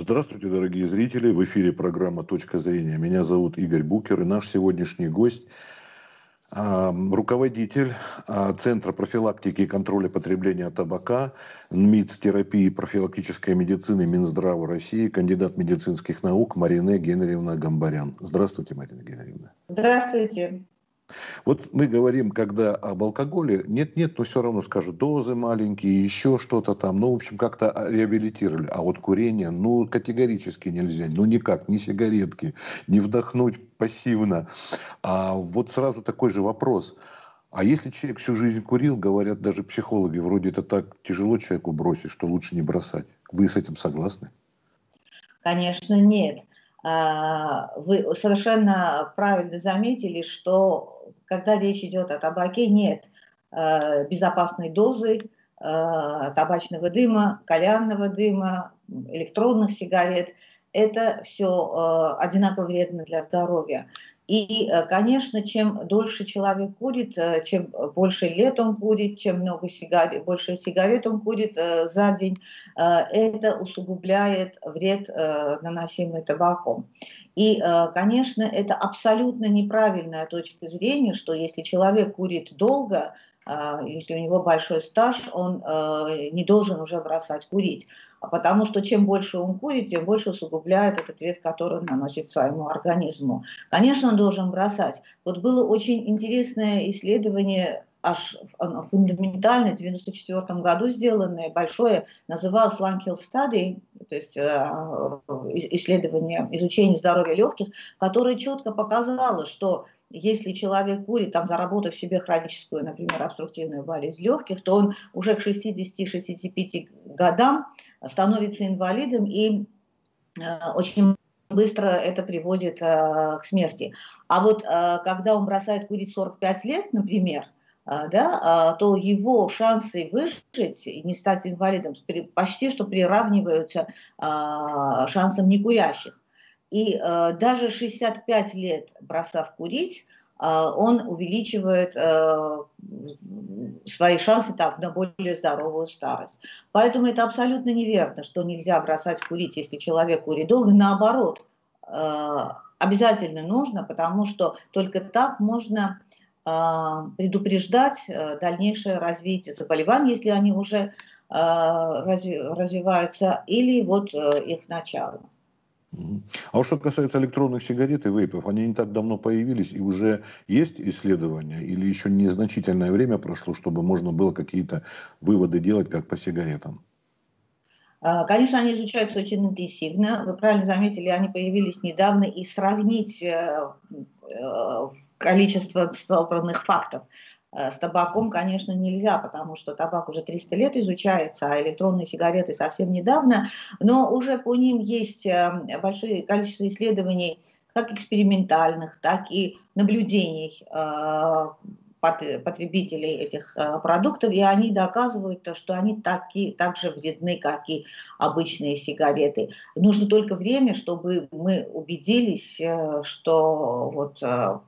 Здравствуйте, дорогие зрители. В эфире программа «Точка зрения». Меня зовут Игорь Букер. И наш сегодняшний гость а, руководитель а, Центра профилактики и контроля потребления табака, НМИЦ терапии и профилактической медицины Минздрава России, кандидат медицинских наук Марина Генрьевна Гамбарян. Здравствуйте, Марина Генрьевна. Здравствуйте. Вот мы говорим, когда об алкоголе, нет-нет, но все равно скажут, дозы маленькие, еще что-то там, ну, в общем, как-то реабилитировали. А вот курение, ну, категорически нельзя, ну, никак, ни сигаретки, не вдохнуть пассивно. А вот сразу такой же вопрос. А если человек всю жизнь курил, говорят даже психологи, вроде это так тяжело человеку бросить, что лучше не бросать. Вы с этим согласны? Конечно, нет. А, вы совершенно правильно заметили, что когда речь идет о табаке, нет а, безопасной дозы а, табачного дыма, кальянного дыма, электронных сигарет. Это все одинаково вредно для здоровья. И, э, конечно, чем дольше человек курит, э, чем больше лет он курит, чем много сигарет, больше сигарет он курит э, за день, это усугубляет вред, наносимый табаком. И, конечно, это абсолютно неправильная точка зрения, что если человек курит долго, если у него большой стаж, он э, не должен уже бросать курить. Потому что чем больше он курит, тем больше усугубляет этот вред, который он наносит своему организму. Конечно, он должен бросать. Вот было очень интересное исследование аж фундаментальное, в 1994 году сделанное, большое, называлось Lung Study, то есть э, исследование, изучение здоровья легких, которое четко показало, что если человек курит, там, заработав себе хроническую, например, обструктивную болезнь легких, то он уже к 60-65 годам становится инвалидом и э, очень быстро это приводит э, к смерти. А вот э, когда он бросает курить 45 лет, например, э, да, э, то его шансы выжить и не стать инвалидом почти что приравниваются шансам некурящих. И э, даже 65 лет бросав курить, э, он увеличивает э, свои шансы там, на более здоровую старость. Поэтому это абсолютно неверно, что нельзя бросать курить, если человек курит долго. Наоборот, э, обязательно нужно, потому что только так можно э, предупреждать э, дальнейшее развитие заболеваний, если они уже э, разви развиваются, или вот их начало. А вот что касается электронных сигарет и вейпов, они не так давно появились, и уже есть исследования, или еще незначительное время прошло, чтобы можно было какие-то выводы делать, как по сигаретам? А, конечно, они изучаются очень интенсивно. Вы правильно заметили, они появились недавно, и сравнить э, э, количество собранных фактов с табаком, конечно, нельзя, потому что табак уже 300 лет изучается, а электронные сигареты совсем недавно, но уже по ним есть э, большое количество исследований, как экспериментальных, так и наблюдений э, потребителей этих э, продуктов, и они доказывают, что они таки, так же вредны, как и обычные сигареты. Нужно только время, чтобы мы убедились, э, что вот э,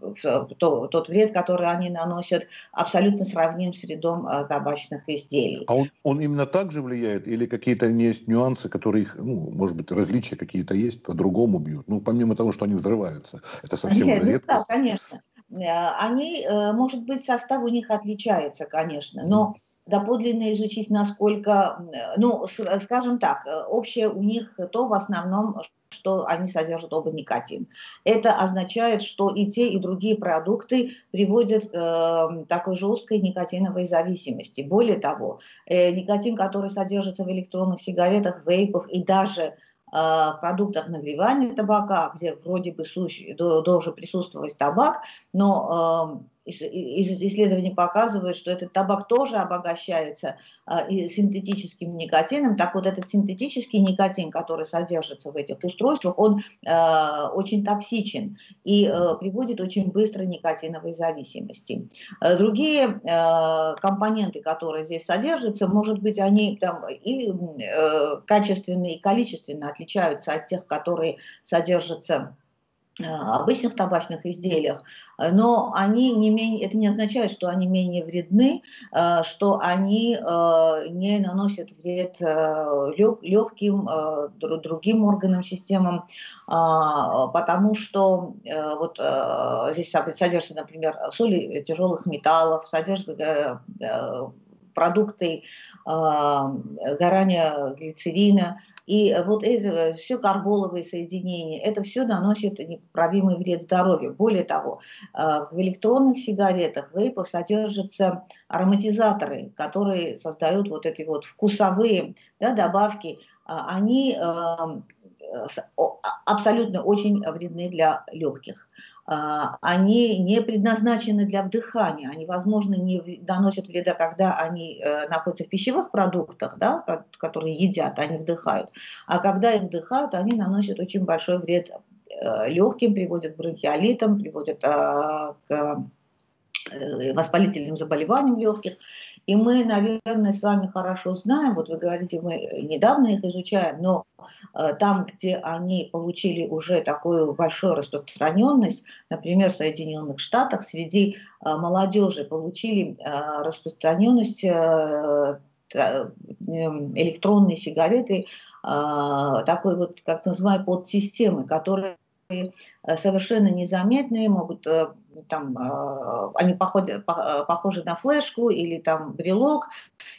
тот вред, который они наносят, абсолютно сравним с вредом табачных изделий. А он, он именно так же влияет или какие-то есть нюансы, которые их, ну, может быть, различия какие-то есть, по-другому бьют? Ну, помимо того, что они взрываются, это совсем Нет, редкость. Да, конечно. Э, они, э, может быть, состав у них отличается, конечно, но доподлинно изучить, насколько, ну, скажем так, э, общее у них то в основном, что они содержат оба никотин. Это означает, что и те, и другие продукты приводят к э, такой жесткой никотиновой зависимости. Более того, э, никотин, который содержится в электронных сигаретах, вейпах и даже продуктах нагревания табака, где вроде бы должен присутствовать табак, но исследования показывают, что этот табак тоже обогащается а, синтетическим никотином. Так вот, этот синтетический никотин, который содержится в этих устройствах, он а, очень токсичен и а, приводит очень быстро никотиновой зависимости. Другие компоненты, которые здесь содержатся, может быть, они там и качественно, и количественно отличаются от тех, которые содержатся обычных табачных изделиях, но они не менее, это не означает, что они менее вредны, э, что они э, не наносят вред легким, другим органам, системам, потому что вот здесь содержится, например, соли тяжелых металлов, содержится продукты горания глицерина, и вот это все карболовые соединения, это все наносит непоправимый вред здоровью. Более того, э, в электронных сигаретах, вейпах содержатся ароматизаторы, которые создают вот эти вот вкусовые да, добавки. А они абсолютно очень вредны для легких. А, они не предназначены для вдыхания, они, возможно, не доносят вреда, когда они э, находятся в пищевых продуктах, да, которые едят, они вдыхают, а когда их вдыхают, они наносят очень большой вред э, легким, приводят к бронхиолитам, приводят а, к э, воспалительным заболеваниям легких. И мы, наверное, с вами хорошо знаем, вот вы говорите, мы недавно их изучаем, но э, там, где они получили уже такую большую распространенность, например, в Соединенных Штатах, среди э, молодежи получили э, распространенность э, э электронные сигареты, такой вот, как называют, подсистемы, которые совершенно незаметные, могут э, там, э, они похожи, похожи на флешку или там брелок,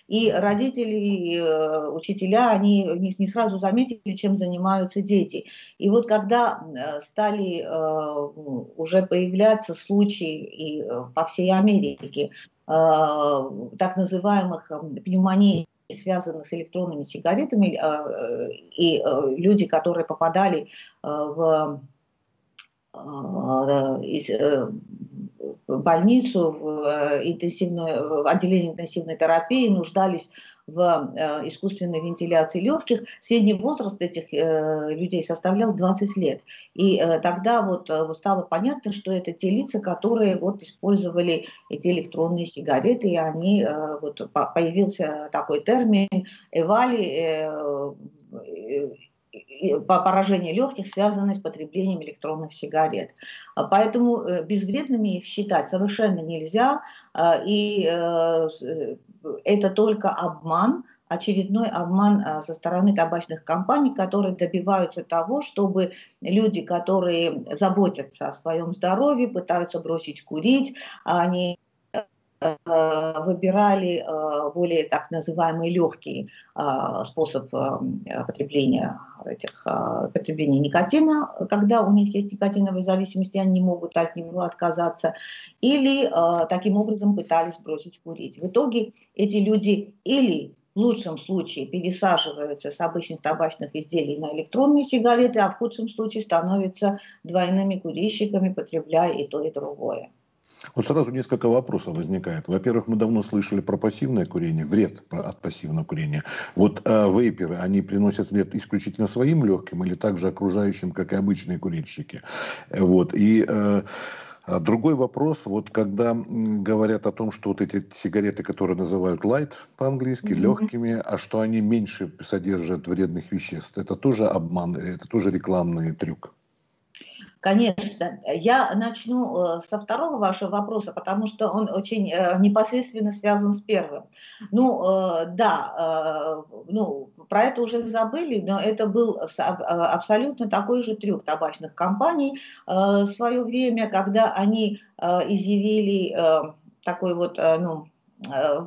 и родители, учителя, они не сразу заметили, чем занимаются дети. И вот когда стали уже появляться случаи и по всей Америке так называемых пневмоний связанных с электронными сигаретами, и люди, которые попадали Э, э, в больницу, в, э, интенсивную, в отделение интенсивной терапии, нуждались в искусственной вентиляции легких. Средний возраст этих людей составлял 20 лет. И тогда вот стало понятно, что это те лица, которые вот использовали эти электронные сигареты, и они, вот появился такой термин «эвали», поражение легких связано с потреблением электронных сигарет. А поэтому э, безвредными их считать совершенно нельзя, а, и э, э, это только обман, очередной обман со стороны табачных компаний, которые добиваются того, чтобы люди, которые заботятся о своем здоровье, пытаются бросить курить, они выбирали э, более так называемый легкий э, способ потребления, этих, потребления никотина, когда у них есть никотиновая зависимость, и они не могут от него отказаться, или таким образом пытались бросить курить. В итоге эти люди или в лучшем случае пересаживаются с обычных табачных изделий на электронные сигареты, а в худшем случае становятся двойными курильщиками, потребляя и то, и другое. Вот сразу несколько вопросов возникает. Во-первых, мы давно слышали про пассивное курение, вред от пассивного курения. Вот э, вейперы, они приносят вред исключительно своим легким или также окружающим, как и обычные курильщики. Вот. И э, а Другой вопрос, вот когда говорят о том, что вот эти сигареты, которые называют light по-английски, mm-hmm. легкими, а что они меньше содержат вредных веществ, это тоже обман, это тоже рекламный трюк. Конечно. Я начну э, со второго вашего вопроса, потому что он очень э, непосредственно связан с первым. Ну, э, да, ну, про это уже забыли, но это был абсолютно такой же трюк табачных компаний в свое время, когда они изъявили такой вот, ну,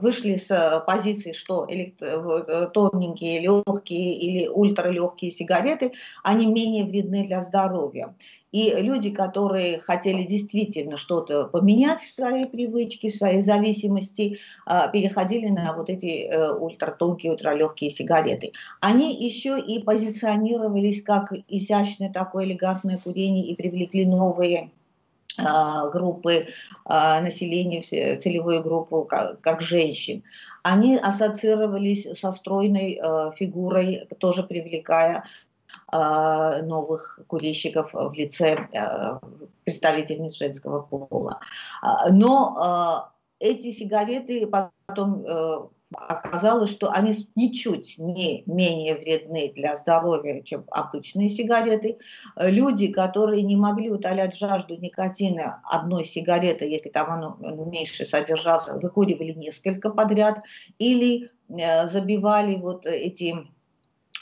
вышли с э, позиции, что э, тоненькие, легкие или ультралегкие сигареты, они менее вредны для здоровья. И люди, которые хотели действительно что-то поменять в своей привычке, в своей зависимости, переходили на вот эти ультратонкие, ультралегкие сигареты. Они еще и позиционировались как изящное такое элегантное курение и привлекли новые группы а, населения, целевую группу, как, как женщин. Они ассоциировались со стройной а, фигурой, тоже привлекая новых курильщиков в лице представительниц женского пола. Но эти сигареты потом э, оказалось, что они ничуть не менее вредны для здоровья, чем обычные сигареты. Люди, которые не могли утолять жажду никотина одной сигареты, если там оно меньше содержалось, выкуривали несколько подряд, или э, забивали вот эти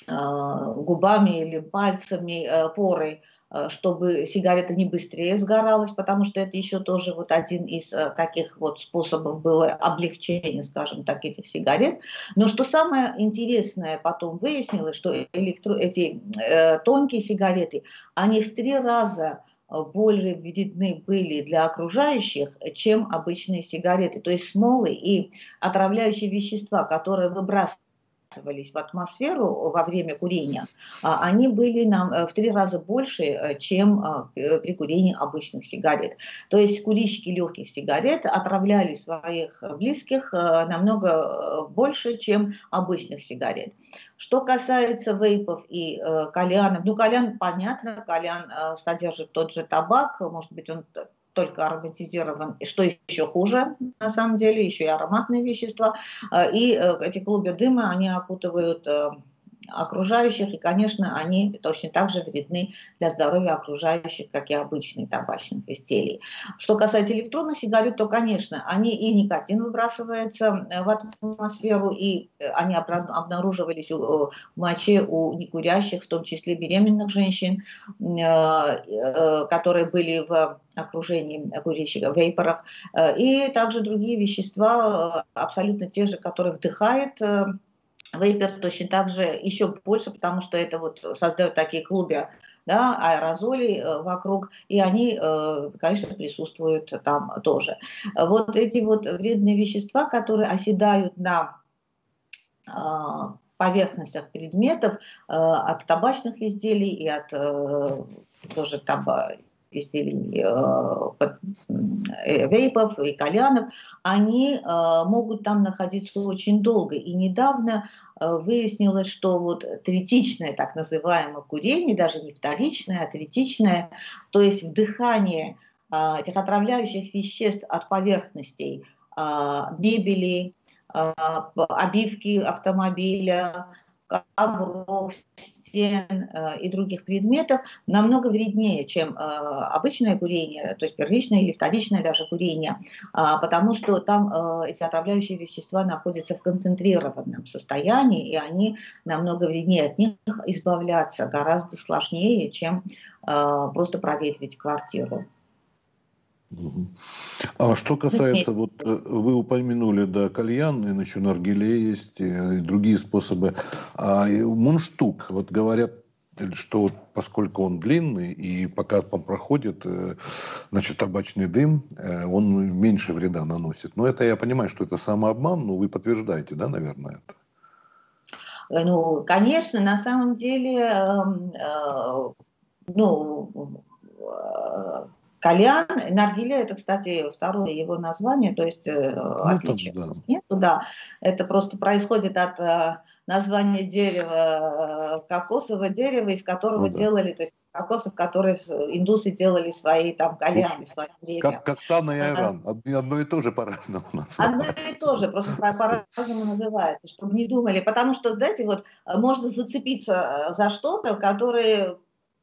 э, губами или пальцами э, поры чтобы сигарета не быстрее сгоралась, потому что это еще тоже вот один из э, таких вот способов было облегчения, скажем так, этих сигарет. Но что самое интересное потом выяснилось, что электро... эти э, тонкие сигареты, они в три раза более вредны были для окружающих, чем обычные сигареты. То есть смолы и отравляющие вещества, которые выбрасывают в атмосферу во время курения, а, они были нам э, в три раза больше, э, чем э, при курении обычных сигарет. То есть курильщики легких сигарет отравляли своих близких намного больше, чем обычных сигарет. Что касается вейпов и кальянов, ну кальян, понятно, кальян содержит тот же табак, может быть он только ароматизирован, и что еще хуже, на самом деле, еще и ароматные вещества. А, и э, эти клубы дыма, они окутывают э, окружающих, и, конечно, они точно так же вредны для здоровья окружающих, как и обычные табачных изделий. Что касается электронных сигарет, то, конечно, они и никотин выбрасывается э, в атмосферу, и э, они обнаруживались в моче у некурящих, в том числе беременных женщин, э, которые были в окружении курильщиков, вейпоров, и также другие вещества, абсолютно те же, которые вдыхает Вейпер точно так же еще больше, потому что это вот создают такие клубы да, аэрозолей э, вокруг, и они, э, конечно, присутствуют там тоже. Вот эти вот вредные вещества, которые оседают на а, поверхностях предметов э, от табачных изделий и от тоже таба, изделий вейпов и кальянов, они могут там находиться очень долго. И недавно Э, выяснилось, что вот третичное так называемое курение, даже не вторичное, а третичное, то есть вдыхание этих отравляющих веществ от поверхностей мебели, обивки автомобиля, ковров, стен э, и других предметов намного вреднее, чем э, обычное курение, то есть первичное или вторичное даже курение, а, потому что там э, эти отравляющие вещества находятся в концентрированном состоянии, и они намного вреднее. От них избавляться гораздо сложнее, чем просто проветрить квартиру. А что касается, вот вы упомянули, да, кальян, иначе наргиле есть, и другие способы. А мунштук, вот говорят, что поскольку он длинный, и пока он проходит, значит, табачный дым, он меньше вреда наносит. Но это я понимаю, что это самообман, но вы подтверждаете, да, наверное, это? Ну, конечно, на самом деле, э, ну, Кальян, наргиля это, кстати, второе его название, то есть э, ну, отличия да. нету, да. Это просто происходит от э, названия дерева, э, кокосового дерева, из которого ну, делали, да. то есть кокосов, которые индусы делали свои там кальяны в свое время. Как, как Тана и Айран, одно, одно и то же по-разному Одно и то же, просто по-разному называется, чтобы не думали. Потому что, знаете, вот можно зацепиться за что-то, которое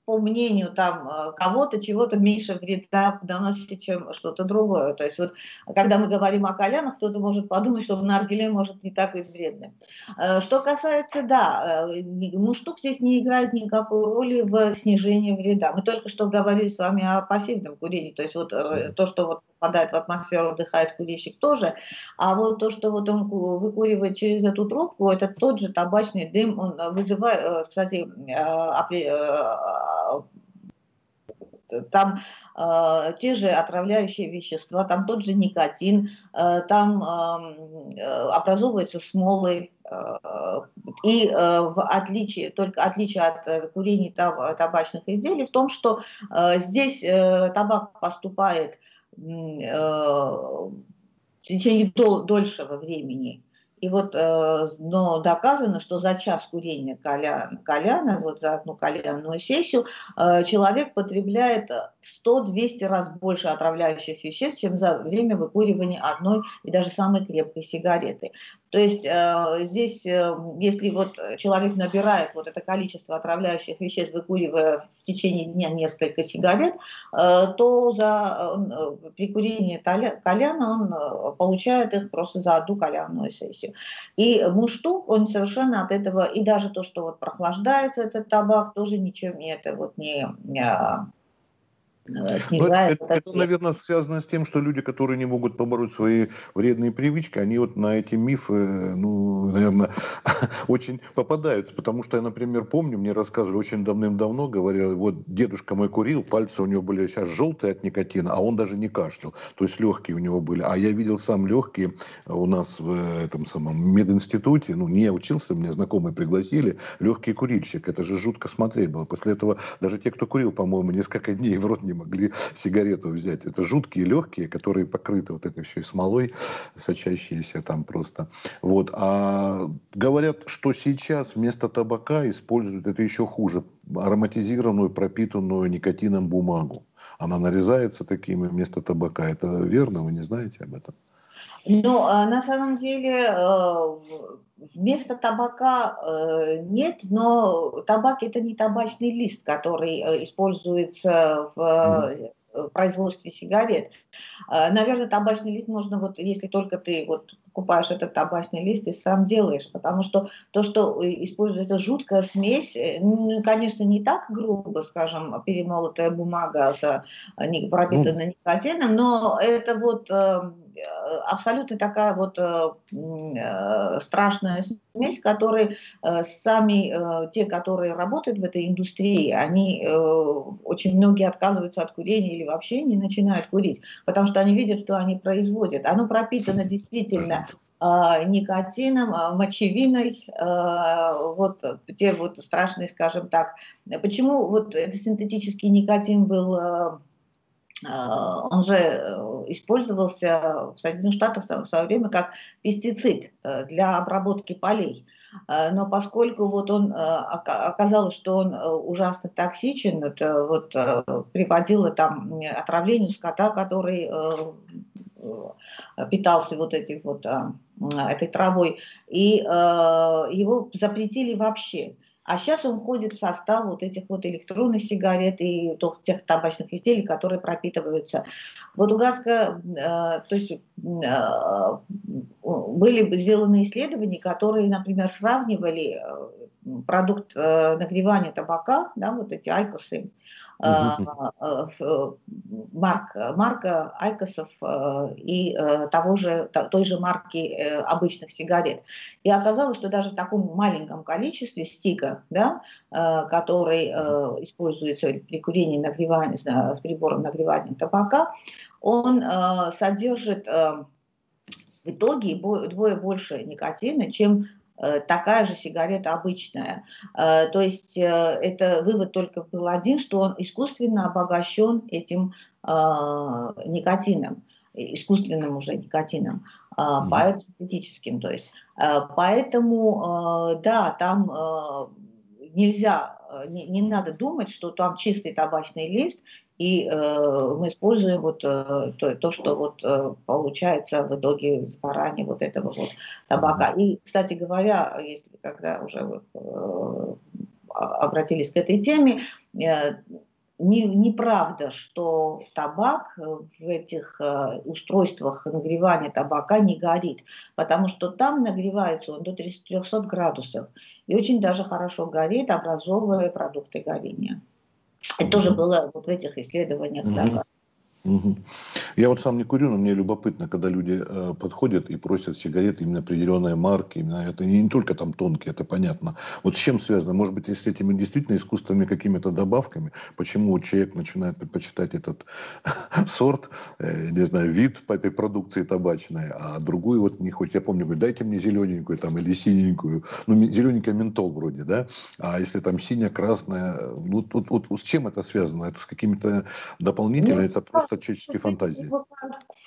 по мнению там э, кого-то, чего-то меньше вреда доносит, чем что-то другое. То есть вот, когда мы говорим о кальянах, кто-то может подумать, что наргиле может не так вредным. Э, что касается, да, э, муштук здесь не играет никакой роли в снижении вреда. Мы только что говорили с вами о пассивном курении, то есть вот то, что вот попадает в атмосферу, вдыхает курильщик тоже. А вот то, что вот он выкуривает через эту трубку, это тот же табачный дым, он вызывает, э, кстати, э, э, там э, те же отравляющие вещества, там тот же никотин, э, там э, образовываются смолы. Э, и э, в отличие, только отличие от курения таб, табачных изделий в том, что э, здесь э, табак поступает э, Э, в течение дол дольшего времени. И вот, э, но доказано, что за час курения каляна, каляна вот за одну кальянную сессию, э, человек потребляет 100-200 раз больше отравляющих веществ, чем за время выкуривания одной и даже самой крепкой сигареты. То есть э, здесь, э, если вот человек набирает вот это количество отравляющих веществ, выкуривая в течение дня несколько сигарет, э, то за, э, при курении кальяна он э, получает их просто за одну кальянную сессию. И муштук, он совершенно от этого, и даже то, что вот прохлаждается этот табак, тоже ничем не это вот не Э, снижает. Это, это, наверное, связано с тем, что люди, которые не могут побороть свои вредные привычки, они вот на эти мифы, ну, наверное, очень попадаются. Потому что я, например, помню, мне рассказывали очень давным-давно, говорили, вот дедушка мой курил, пальцы у него были сейчас желтые от никотина, а он даже не кашлял. То есть легкие у него были. А я видел сам легкие у нас в этом самом мединституте, ну, не я учился, мне знакомые пригласили, легкий курильщик. Это же жутко смотреть было. После этого даже те, кто курил, по-моему, несколько дней в рот не могли сигарету взять. Это жуткие легкие, которые покрыты вот этой всей смолой, сочащиеся там просто. Вот. А говорят, что сейчас вместо табака используют, это еще хуже, ароматизированную, пропитанную никотином бумагу. Она нарезается такими вместо табака. Это верно? Вы не знаете об этом? Ну, а на самом деле, э, вместо табака э, нет, но табак это не табачный лист, который э, используется в производстве сигарет. Наверное, табачный лист можно, вот, если только ты вот покупаешь этот табачный лист и сам делаешь, потому что то, что используется жуткая смесь, ну, конечно, не так грубо, скажем, перемолотая бумага с пропитанной никотином, но это вот Э, абсолютно такая вот э, э, страшная смесь, которой сами те, которые работают в этой индустрии, они очень многие отказываются от курения или вообще не начинают курить, потому что они видят, что они производят. Оно пропитано действительно никотином, мочевиной, вот те вот страшные, скажем так. Почему вот синтетический никотин был Э, он же э, использовался в Соединенных Штатах в свое время как пестицид э, для обработки полей. Но поскольку вот он оказалось, что он ужасно токсичен, это вот приводило там отравлению скота, который питался вот этим вот этой травой, и его запретили вообще. А сейчас он входит в состав вот этих вот электронных сигарет и тех табачных изделий, которые пропитываются. Вот у Газка, э, то есть э, были сделаны исследования, которые, например, сравнивали э, продукт нагревания табака, да, вот эти айкосы, марк, марка Айкосов э, и э, того же, той же марки э, обычных сигарет. И оказалось, что даже в таком маленьком количестве стика, да, который используется при курении нагревания, с прибором нагревания табака, он содержит в итоге вдвое больше никотина, чем Э, такая же сигарета обычная. Э, то есть э, это вывод только был один, что он искусственно обогащен этим никотином искусственным уже никотином, mm-hmm. то есть. Поэтому, да, там нельзя, не, не надо думать, что там чистый табачный лист, и э, мы используем вот э, то, то, что вот э, получается в итоге сгорания вот этого вот табака. И, кстати говоря, если когда уже вот, э, обратились к этой теме, э, не, неправда, что табак в этих э, устройствах нагревания табака не горит, потому что там нагревается он до 300 градусов и очень даже хорошо горит, образовывая продукты горения. Это тоже было вот в этих исследованиях. Mm-hmm. Угу. Я вот сам не курю, но мне любопытно, когда люди э, подходят и просят сигареты именно определенной марки, именно это не, не только там тонкие, это понятно. Вот с чем связано? Может быть, если этими действительно искусственными какими-то добавками, почему человек начинает предпочитать этот сорт, э, не знаю, вид по этой продукции табачной, а другую вот не хочет. Я помню, говорю, дайте мне зелененькую там или синенькую. Ну, зелененькая ментол вроде, да? А если там синяя, красная, ну, тут вот, вот с чем это связано? Это с какими-то дополнительными, это просто творческие фантазии.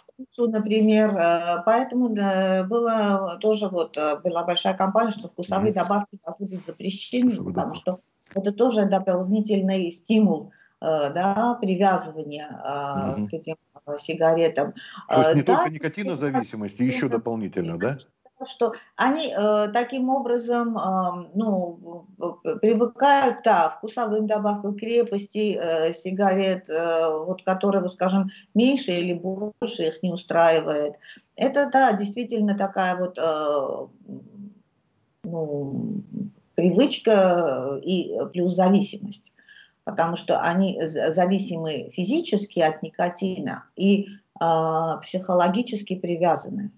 Вкусу, например, э, поэтому да, была тоже вот э, была большая компания, что вкусовые mm. добавки быть запрещены, Вкусовые потому добавки. что это тоже дополнительный стимул э, да, привязывания mm-hmm. к этим сигаретам. То есть не да, только никотинозависимость, еще дополнительно, да? Что они э, таким образом э, ну, привыкают да, вкусовым добавкам крепости э, сигарет, э, вот, которые, вот, скажем, меньше или больше их не устраивает. Это, да, действительно такая вот э, ну, привычка и плюс зависимость потому что они зависимы физически от никотина и э, психологически привязаны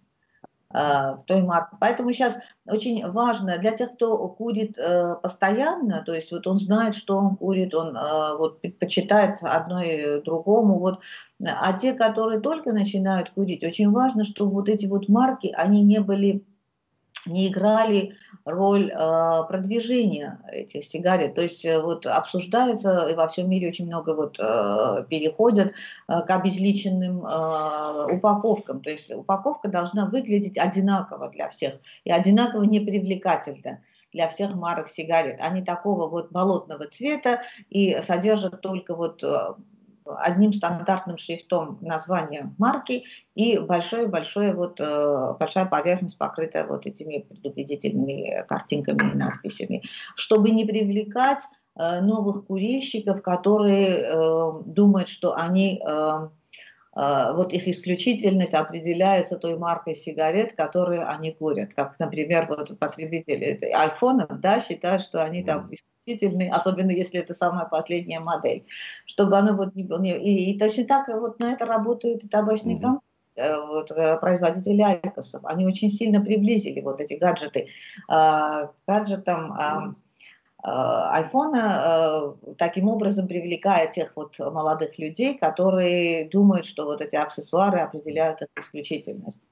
в той марке. Поэтому сейчас очень важно для тех, кто курит э, постоянно, то есть вот он знает, что он курит, он э, вот предпочитает одно и другому, вот, а те, которые только начинают курить, очень важно, чтобы вот эти вот марки, они не были не играли роль э, продвижения этих сигарет. То есть э, вот обсуждается, и во всем мире очень много вот э, переходят э, к обезличенным э, упаковкам. То есть упаковка должна выглядеть одинаково для всех и одинаково непривлекательно для всех марок сигарет. Они такого вот болотного цвета и содержат только вот э, одним стандартным шрифтом название марки и большое-большое вот, э, большая поверхность, покрытая вот этими предупредительными картинками и надписями, чтобы не привлекать э, новых курильщиков, которые э, думают, что они вот их исключительность определяется той маркой сигарет, которые они курят. Как, например, вот потребители айфонов да, считают, что они там чувствительный, особенно если это самая последняя модель, чтобы оно вот не было. И, и точно так вот на это работают и табачные компании вот, э, производители айкосов, они очень сильно приблизили вот эти гаджеты к гаджетам айфона, таким образом привлекая тех вот молодых людей, которые думают, что вот эти аксессуары определяют их исключительность.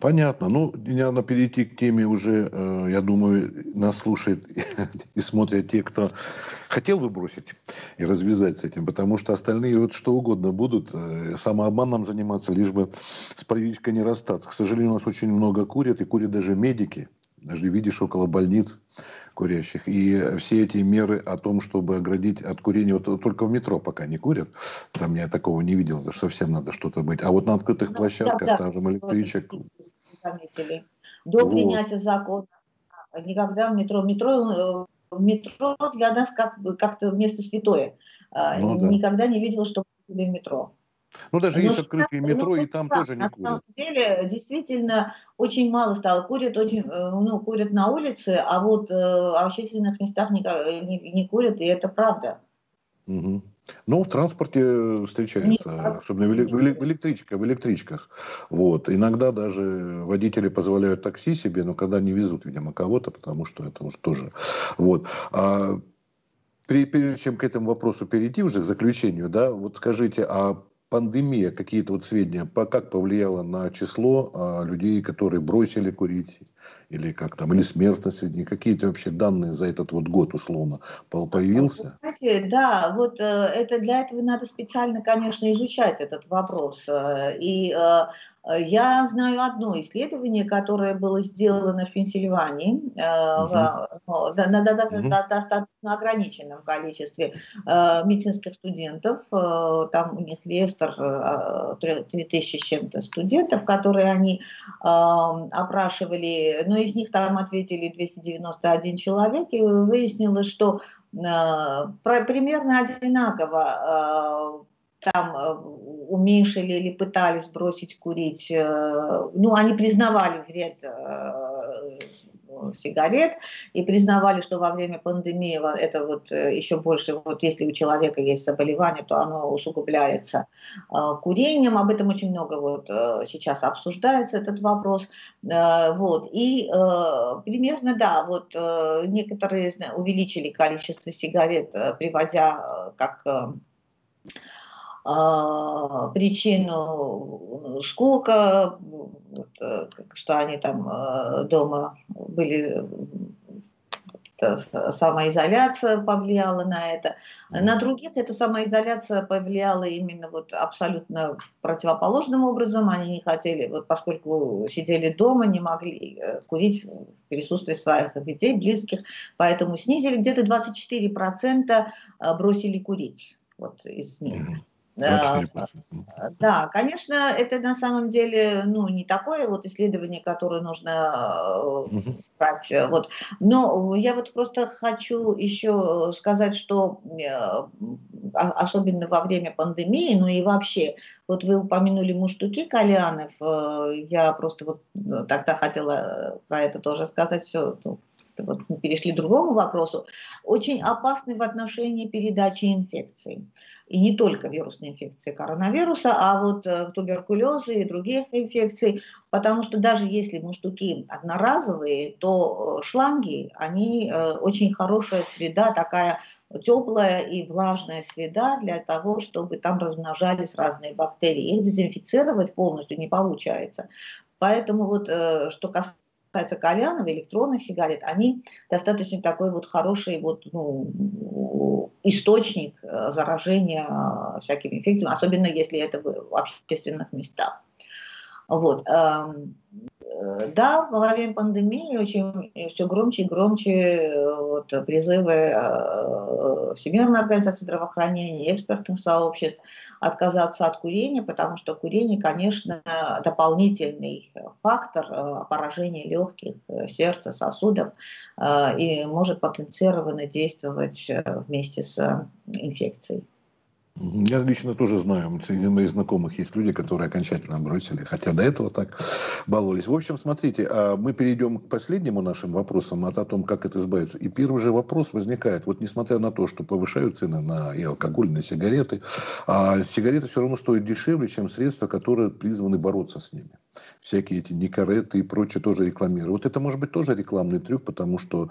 Понятно. Ну, надо перейти к теме уже, э, я думаю, нас слушает и смотрят те, кто хотел бы бросить и развязать с этим, потому что остальные вот что угодно будут э, самообманом заниматься, лишь бы с привычкой не расстаться. К сожалению, у нас очень много курят, и курят даже медики – даже видишь около больниц курящих. И все эти меры о том, чтобы оградить от курения, вот только в метро пока не курят, там я такого не видел, это совсем надо что-то быть. А вот на открытых ну, площадках, да, там электричек... Заметили. До вот. принятия закона никогда в метро, метро, э, метро для нас как, как-то место святое. А, ну, Никогда да. не видела, что в метро. Ну, даже Но есть открытые метро, ну, и там тоже не курят. На самом деле, действительно, очень мало стало. Курят, очень, э, ну, курят на улице, а вот э, в общественных местах не, не, не курят, и это правда. Угу. Ну, в транспорте встречается, Нет, особенно в, в, электричках, в электричках. Вот. Иногда даже водители позволяют такси себе, но когда не везут, видимо, кого-то, потому что это уж тоже... Вот. А прежде чем к этому вопросу перейти уже к заключению, да, вот скажите, а пандемия, какие-то вот сведения, как повлияла на число а, людей, которые бросили курить, или как там, или смертность среди них, какие-то вообще данные за этот вот год условно появился? Знаете, да, вот э, это для этого надо специально, конечно, изучать этот вопрос. Э, и Э, я знаю одно исследование, которое было сделано в Пенсильвании угу. в, на, на, угу. достаточно ограниченном количестве э, медицинских студентов. Там у них реестр 3000 с чем-то студентов, которые они опрашивали, но из них там ответили 291 человек, и выяснилось, что примерно одинаково там э, уменьшили или пытались бросить курить, э, ну, они признавали вред э, сигарет и признавали, что во время пандемии это вот еще больше, вот если у человека есть заболевание, то оно усугубляется курением. Об этом очень много вот сейчас обсуждается этот вопрос. Вот. И примерно, да, вот некоторые увеличили количество сигарет, приводя как причину скука, э, что они там э, дома были самоизоляция повлияла на это. На других эта самоизоляция повлияла именно вот абсолютно противоположным образом. Они не хотели, вот поскольку сидели дома, не могли э, курить в присутствии своих детей, близких, поэтому снизили где-то 24% бросили курить вот из них. 24%. Да, конечно, это на самом деле ну, не такое вот исследование, которое нужно угу. брать. Вот. Но я вот просто хочу еще сказать, что а, особенно во время пандемии, ну и вообще, вот вы упомянули муштуки кальянов, я просто вот тогда хотела про это тоже сказать, все, ну, вот мы перешли к другому вопросу, очень опасны в отношении передачи инфекций. И не только вирусной инфекции коронавируса, а вот э, туберкулеза и других инфекций, потому что даже если муштуки одноразовые, то э, шланги, они э, очень хорошая среда, такая теплая и влажная среда для того, чтобы там размножались разные бактерии. Их дезинфицировать полностью не получается. Поэтому вот что касается касается кальянов, электронных сигарет, они достаточно такой вот хороший вот, ну, источник э, заражения э, всякими инфекциями, особенно если это в общественных местах. Вот. Э, да, во время пандемии очень все громче и громче э, вот, призывы э, Всемирной организации здравоохранения, экспертных сообществ отказаться от курения, потому что курение, конечно, дополнительный фактор поражения легких, сердца, сосудов и может потенцированно действовать вместе с инфекцией. Я лично тоже знаю, среди моих знакомых есть люди, которые окончательно бросили, хотя до этого так баловались. В общем, смотрите, а мы перейдем к последнему нашим вопросам о том, как это избавиться. И первый же вопрос возникает, вот несмотря на то, что повышают цены на и алкоголь, на сигареты, а сигареты все равно стоят дешевле, чем средства, которые призваны бороться с ними. Всякие эти никареты и прочее тоже рекламируют. Вот это может быть тоже рекламный трюк, потому что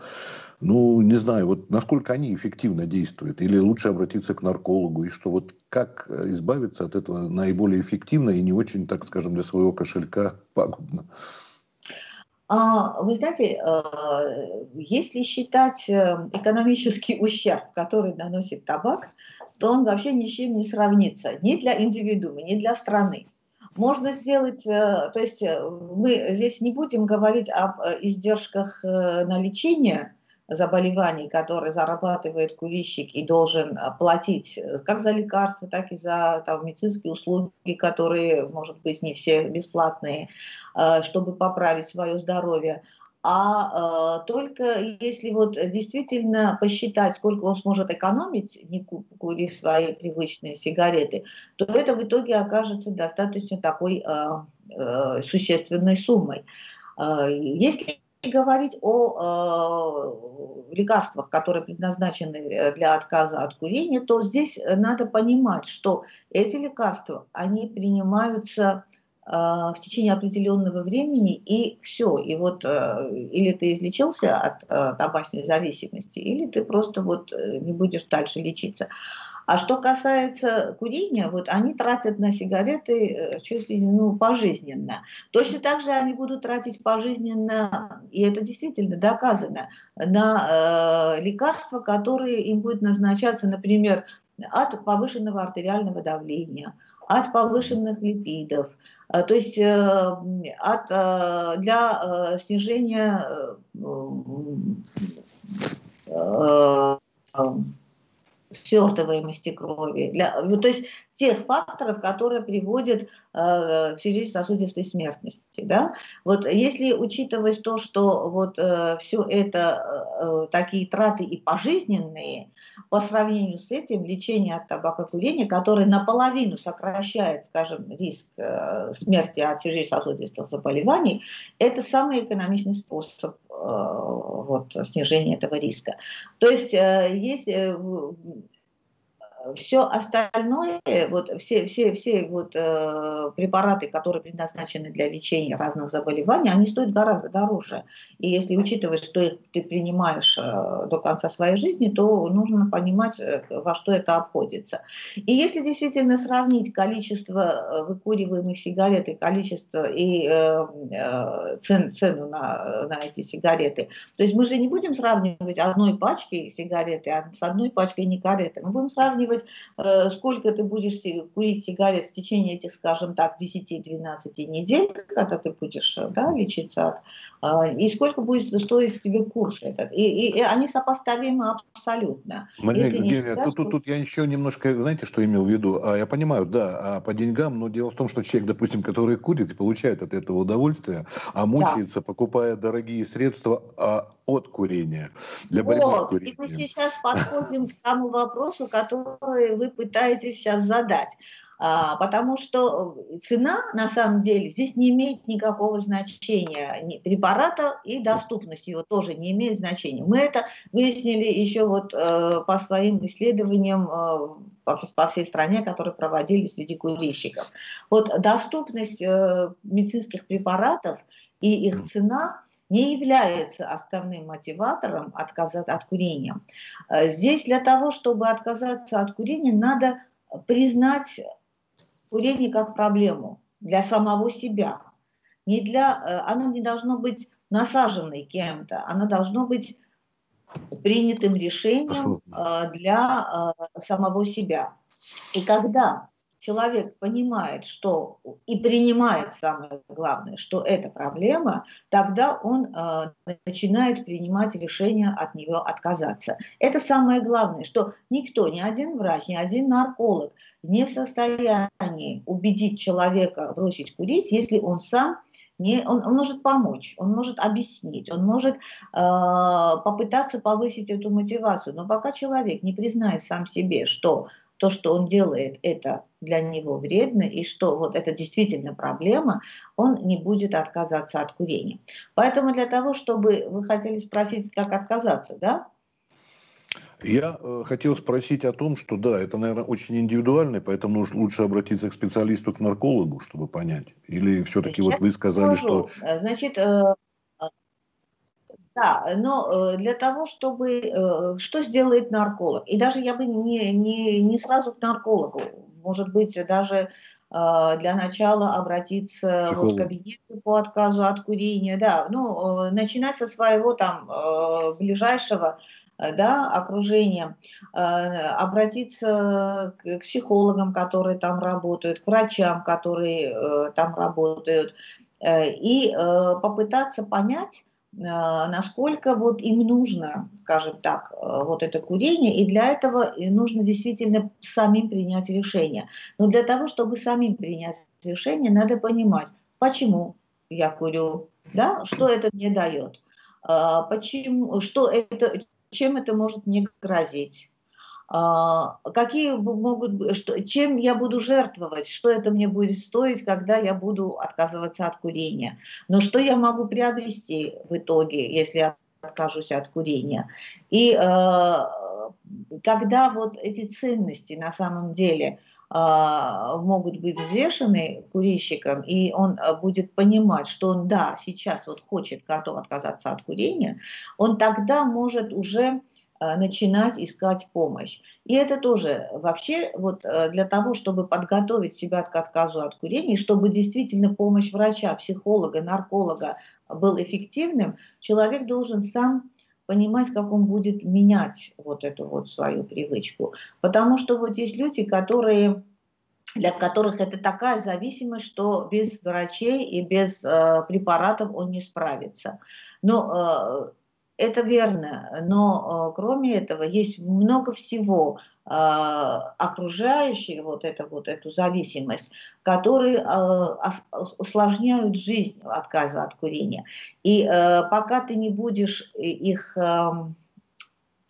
ну, не знаю, вот насколько они эффективно действуют. Или лучше обратиться к наркологу. И что вот как э, избавиться от этого наиболее эффективно и не очень, так скажем, для своего кошелька пагубно. А, вы знаете, э, если считать э, экономический ущерб, который наносит табак, то он вообще ни с чем не сравнится. Ни для индивидуума, ни для страны. Можно сделать, то есть мы здесь не будем говорить об издержках на лечение, заболеваний, которые зарабатывает курильщик и должен а, платить э, как за лекарства, так и за там, медицинские услуги, которые, может быть, не все бесплатные, э, чтобы поправить свое здоровье. А э, только если вот действительно посчитать, сколько он сможет экономить, не курив свои привычные сигареты, то это в итоге окажется достаточно такой э, э, существенной суммой. Э, если говорить о э, лекарствах, которые предназначены э, для отказа от курения, то здесь э, надо понимать, что эти лекарства, они принимаются э, в течение определенного времени и все. И вот э, или ты излечился от э, табачной зависимости, или ты просто вот э, не будешь дальше лечиться. А что касается курения, вот они тратят на сигареты э, чуть ли ну, пожизненно. Точно так же они будут тратить пожизненно, и это действительно доказано, на э, лекарства, которые им будут назначаться, например, от повышенного артериального давления, от повышенных липидов, э, то есть э, от, для снижения свертываемости крови. Для, ну, то есть тех факторов, которые приводят э, к сердечно-сосудистой смертности. Да? Вот если учитывать то, что вот э, все это э, такие траты и пожизненные, по сравнению с этим лечение от табакокурения, которое наполовину сокращает, скажем, риск э, смерти от сердечно-сосудистых заболеваний, это самый экономичный способ э, вот, снижения этого риска. То есть, э, если все остальное, вот все, все, все вот, э, препараты, которые предназначены для лечения разных заболеваний, они стоят гораздо дороже. И если учитывать, что их ты принимаешь э, до конца своей жизни, то нужно понимать, э, во что это обходится. И если действительно сравнить количество э, выкуриваемых сигарет и количество и э, э, цен, цену на, на эти сигареты, то есть мы же не будем сравнивать одной пачки сигареты с одной пачкой никареты, мы будем сравнивать оценивать, э, сколько ты будешь курить сигарет в течение этих, скажем так, 10-12 недель, когда ты будешь да, лечиться, и сколько будет стоить тебе курс этот. И, и, и они сопоставимы абсолютно. Марина Евгеньевна, тут, тут, тут я еще немножко, знаете, что имел в виду? А, я понимаю, да, а по деньгам, но дело в том, что человек, допустим, который курит и получает от этого удовольствие, а мучается, да. покупая дорогие средства а, от курения, для борьбы вот, с курением. И мы сейчас подходим к тому вопросу, который вы пытаетесь сейчас задать. А, потому что цена, на самом деле, здесь не имеет никакого значения. Препарата и доступность его тоже не имеет значения. Мы это выяснили еще вот э, по своим исследованиям э, по всей стране, которые проводили среди курильщиков. Вот доступность э, медицинских препаратов и их цена не является основным мотиватором отказаться от курения. Здесь для того, чтобы отказаться от курения, надо признать курение как проблему для самого себя. Не для, э, оно не должно быть насаженной кем-то, оно должно быть принятым решением э, для э, самого себя. И когда человек понимает, что и принимает самое главное, что это проблема, тогда он э, начинает принимать решение от нее отказаться. Это самое главное, что никто, ни один врач, ни один нарколог не в состоянии убедить человека бросить курить, если он сам не, он, он может помочь, он может объяснить, он может э, попытаться повысить эту мотивацию. Но пока человек не признает сам себе, что то, что он делает, это для него вредно, и что вот это действительно проблема, он не будет отказаться от курения. Поэтому для того, чтобы вы хотели спросить, как отказаться, да? Я э, хотел спросить о том, что да, это, наверное, очень индивидуально, поэтому нужно лучше обратиться к специалисту, к наркологу, чтобы понять. Или все-таки вот вы сказали, скажу. что... Значит, э, да, но э, для того, чтобы... Э, что сделает нарколог? И даже я бы не, не, не сразу к наркологу. Может быть, даже э, для начала обратиться Психолог. в кабинет по отказу от курения. Да, ну, начинать со своего там ближайшего да, окружения, обратиться к психологам, которые там работают, к врачам, которые там работают, и попытаться понять, насколько вот им нужно, скажем так, э, вот это курение, и для этого нужно действительно самим принять решение. Но для того, чтобы самим принять решение, надо понимать, почему я курю, да, что это мне дает, а, почему, что это, чем это может мне грозить, а, какие могут, что, чем я буду жертвовать, что это мне будет стоить, когда я буду отказываться от курения. Но что я могу приобрести в итоге, если я откажусь от курения. И э, когда вот эти ценности на самом деле э, могут быть взвешены курильщиком, и он будет понимать, что он, да, сейчас вот хочет, готов отказаться от курения, он тогда может уже Э, начинать искать помощь. И это тоже вообще вот э, для того, чтобы подготовить себя к отказу от курения, чтобы действительно помощь врача, психолога, нарколога был эффективным, человек должен сам понимать, как он будет менять вот эту вот свою привычку. Потому что вот есть люди, которые для которых это такая зависимость, что без врачей и без э, препаратов он не справится. Но э, это верно, но э, кроме этого есть много всего э, окружающих вот, это, вот эту зависимость, которые э, усложняют жизнь отказа от курения. И пока ты не будешь их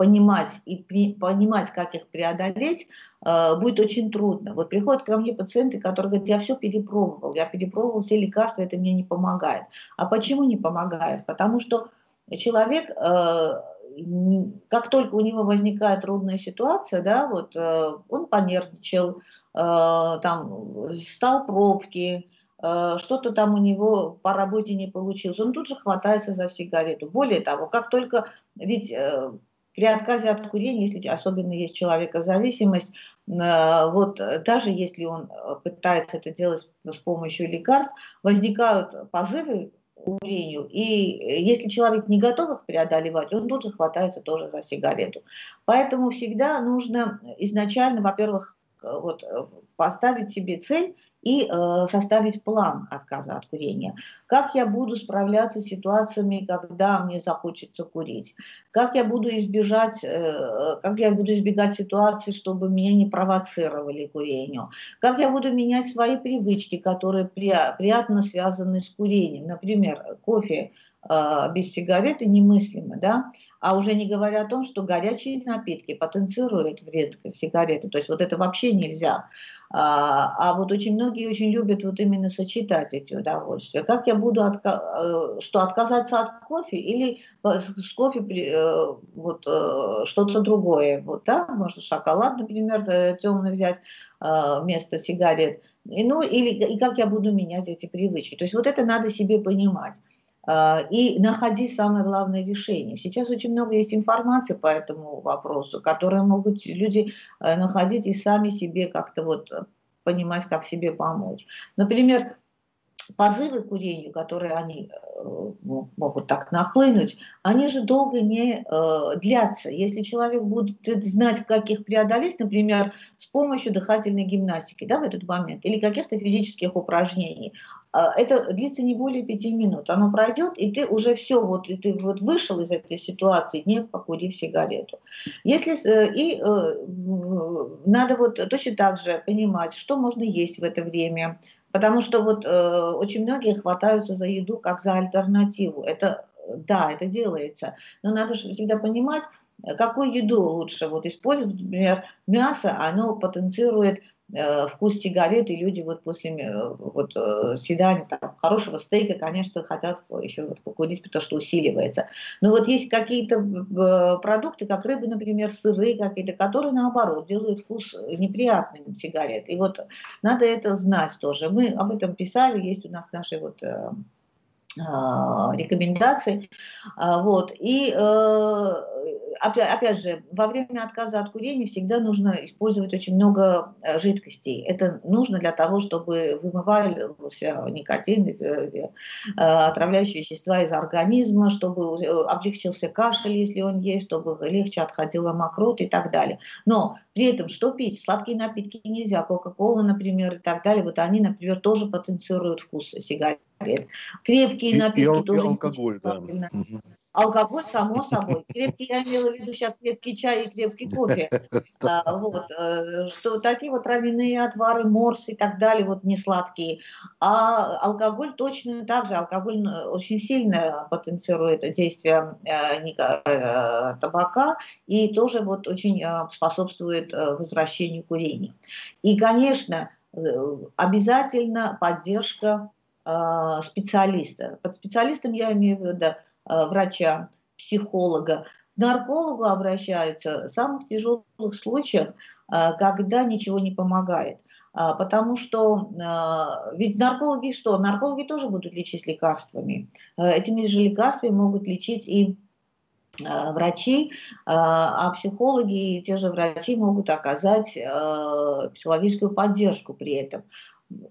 понимать и при, понимать, как их преодолеть, э, будет очень трудно. Вот приходят ко мне пациенты, которые говорят, я все перепробовал, я перепробовал все лекарства, это мне не помогает. А почему не помогает? Потому что человек, э, как только у него возникает трудная ситуация, да, вот э, он понервничал, э, там стал пробки, что-то там у него по работе не получилось, он тут же хватается за сигарету. Более того, как только, ведь при отказе от курения, если особенно есть человекозависимость, вот даже если он пытается это делать с помощью лекарств, возникают позывы курению. И если человек не готов их преодолевать, он тут же хватается тоже за сигарету. Поэтому всегда нужно изначально, во-первых, вот, поставить себе цель и э, составить план отказа от курения. Как я буду справляться с ситуациями, когда мне захочется курить? Как я буду избежать, э, как я буду избегать ситуации, чтобы меня не провоцировали курению? Как я буду менять свои привычки, которые при, приятно связаны с курением? Например, кофе без сигареты немыслимо, да? А уже не говоря о том, что горячие напитки потенцируют вред сигареты. То есть вот это вообще нельзя. А, а вот очень многие очень любят вот именно сочетать эти удовольствия. Как я буду, отка э, что отказаться от кофе или с кофе э, вот э, что-то другое, вот, да, может шоколад, например, темный взять вместо сигарет, и, ну или и как я буду менять эти привычки. То есть вот это надо себе понимать. А, и находить самое главное решение. Сейчас очень много есть информации по этому вопросу, которые могут люди э, находить и сами себе как-то вот э, понимать, как себе помочь. Например, позывы к курению, которые они э, могут так нахлынуть, они же долго не э, длятся. Если человек будет знать, как их преодолеть, например, с помощью дыхательной гимнастики да, в этот момент или каких-то физических упражнений, э, это длится не более пяти минут. Оно пройдет, и ты уже все, вот, и ты вот вышел из этой ситуации, не покурив сигарету. Если, э, и надо вот точно так же понимать, что можно есть в это время, Потому что вот э, очень многие хватаются за еду как за альтернативу. Это да, это делается, но надо же всегда понимать, какую еду лучше вот использовать. Например, мясо, оно потенцирует Э, вкус сигарет, и люди вот после э, вот, э, съедания там, хорошего стейка, конечно, хотят еще вот покурить, потому что усиливается. Но вот есть какие-то продукты, как рыба, например, сыры какие-то, которые, наоборот, делают вкус неприятным сигарет. И вот надо это знать тоже. Мы об этом писали, есть у нас наши вот рекомендации. Вот. И опять же, во время отказа от курения всегда нужно использовать очень много э, жидкостей. Это нужно для того, чтобы вымывался никотин, э, э, отравляющие вещества из организма, чтобы облегчился кашель, если он есть, чтобы легче отходила мокрот и так далее. Но при этом что пить? Сладкие напитки нельзя, кока-кола, например, и так далее. Вот они, например, тоже потенцируют вкус сигарет. Крепкие и, напитки и, тоже. И алкоголь, да. Алкоголь, само собой. Крепкий, я имела в виду сейчас крепкий чай и крепкий кофе. А, вот, э, что такие вот травяные отвары, морс и так далее, вот не сладкие. А алкоголь точно так же. Алкоголь э, очень сильно потенцирует действие э, табака и тоже вот очень способствует возвращению курения. И, конечно, обязательно поддержка специалиста. Под специалистом я имею в виду врача, психолога. К наркологу обращаются в самых тяжелых случаях, э, когда ничего не помогает. А, потому что э, ведь наркологи что? Наркологи тоже будут лечить лекарствами. Этими же лекарствами могут лечить и врачи, а психологи и те же врачи могут оказать психологическую поддержку при этом.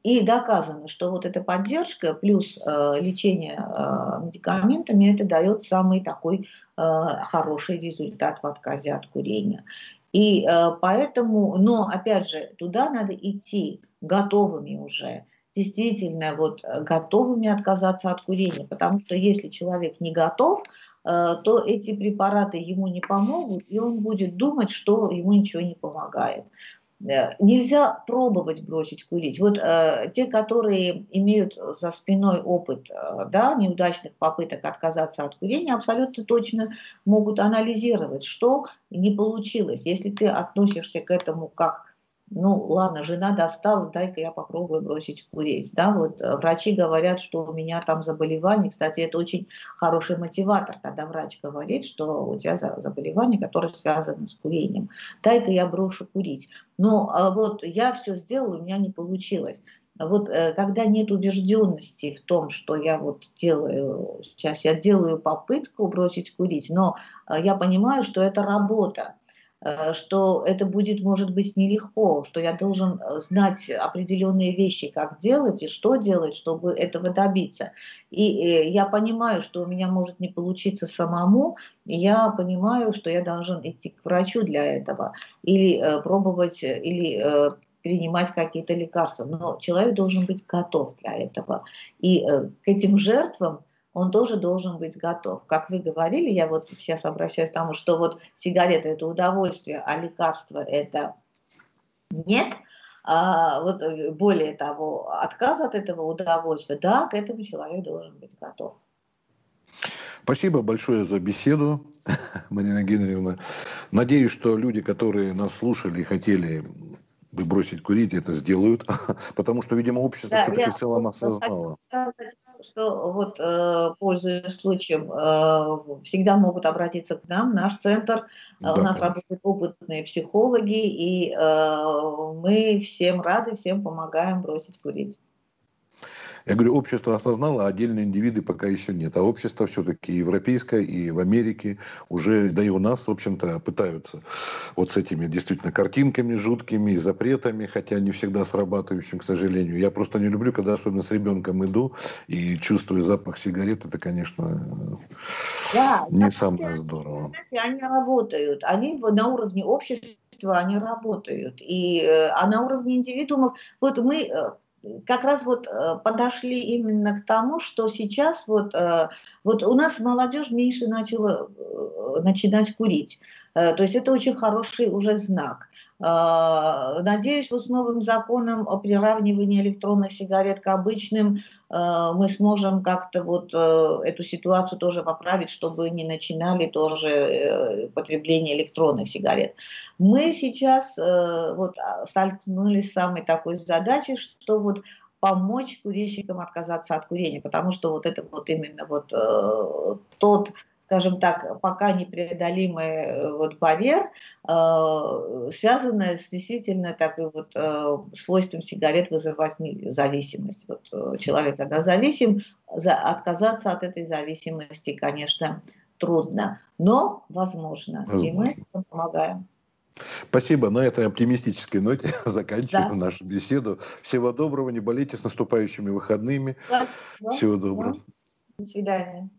И доказано, что вот эта поддержка плюс э, лечение э, медикаментами, это дает самый такой э, хороший результат в отказе от курения. И э, поэтому, но опять же, туда надо идти готовыми уже, действительно вот готовыми отказаться от курения, потому что если человек не готов, э, то эти препараты ему не помогут, и он будет думать, что ему ничего не помогает. Э, нельзя пробовать бросить курить. Вот э, те, которые имеют за спиной опыт э, да, неудачных попыток отказаться от курения, абсолютно точно могут анализировать, что не получилось. Если ты относишься к этому как ну ладно, жена достала, дай-ка я попробую бросить курить. Да, вот э, врачи говорят, что у меня там заболевание, кстати, это очень хороший мотиватор, когда врач говорит, что у тебя заболевание, которое связано с курением. Дай-ка я брошу курить. Но а вот я все сделала, у меня не получилось. Вот э, когда нет убежденности в том, что я вот делаю, сейчас я делаю попытку бросить курить, но э, я понимаю, что это работа, что это будет, может быть, нелегко, что я должен э, знать определенные вещи, как делать и что делать, чтобы этого добиться. И я понимаю, что у меня может не получиться самому, я понимаю, что я должен идти к врачу для этого, или пробовать, или принимать какие-то лекарства. Но человек должен быть готов для этого. И к этим жертвам он тоже должен быть готов. Как вы говорили, я вот сейчас обращаюсь к тому, что вот сигарета – это удовольствие, а лекарство – это нет. А вот э, более того, отказ от этого удовольствия, да, к этому человек должен быть готов. Спасибо большое за беседу, Марина Генрьевна. Надеюсь, что люди, которые нас слушали и хотели бросить курить, это сделают, потому что, видимо, общество да, все-таки в целом осознало. Что вот, э, пользуясь случаем, э, всегда могут обратиться к нам, наш центр, да. у нас работают опытные психологи, и э, мы всем рады, всем помогаем бросить курить. Я говорю, общество осознало, а отдельные индивиды пока еще нет. А общество все-таки европейское, и в Америке уже, да и у нас, в общем-то, пытаются вот с этими действительно картинками жуткими, запретами, хотя не всегда срабатывающим, к сожалению. Я просто не люблю, когда особенно с ребенком иду и чувствую запах сигарет, это, конечно, да, не самое здорово. Они работают, они на уровне общества, они работают. И, э, а на уровне индивидуумов, вот мы э, как раз вот э, подошли именно к тому, что сейчас вот, э, вот у нас молодежь меньше начала э, начинать курить. То есть это очень хороший уже знак. Надеюсь, вот с новым законом о приравнивании электронных сигарет к обычным мы сможем как-то вот эту ситуацию тоже поправить, чтобы не начинали тоже потребление электронных сигарет. Мы сейчас вот столкнулись с самой такой задачей, что вот помочь курильщикам отказаться от курения, потому что вот это вот именно вот э, тот скажем так, пока непреодолимый э, вот барьер, э, связанный с действительно так и вот э, свойством сигарет вызывать зависимость. Вот человек, когда зависим, за, отказаться от этой зависимости, конечно, трудно, но возможно, возможно. и мы помогаем. Спасибо. На этой оптимистической ноте заканчиваем да. нашу беседу. Всего доброго, не болейте с наступающими выходными. Да. Всего доброго. До свидания.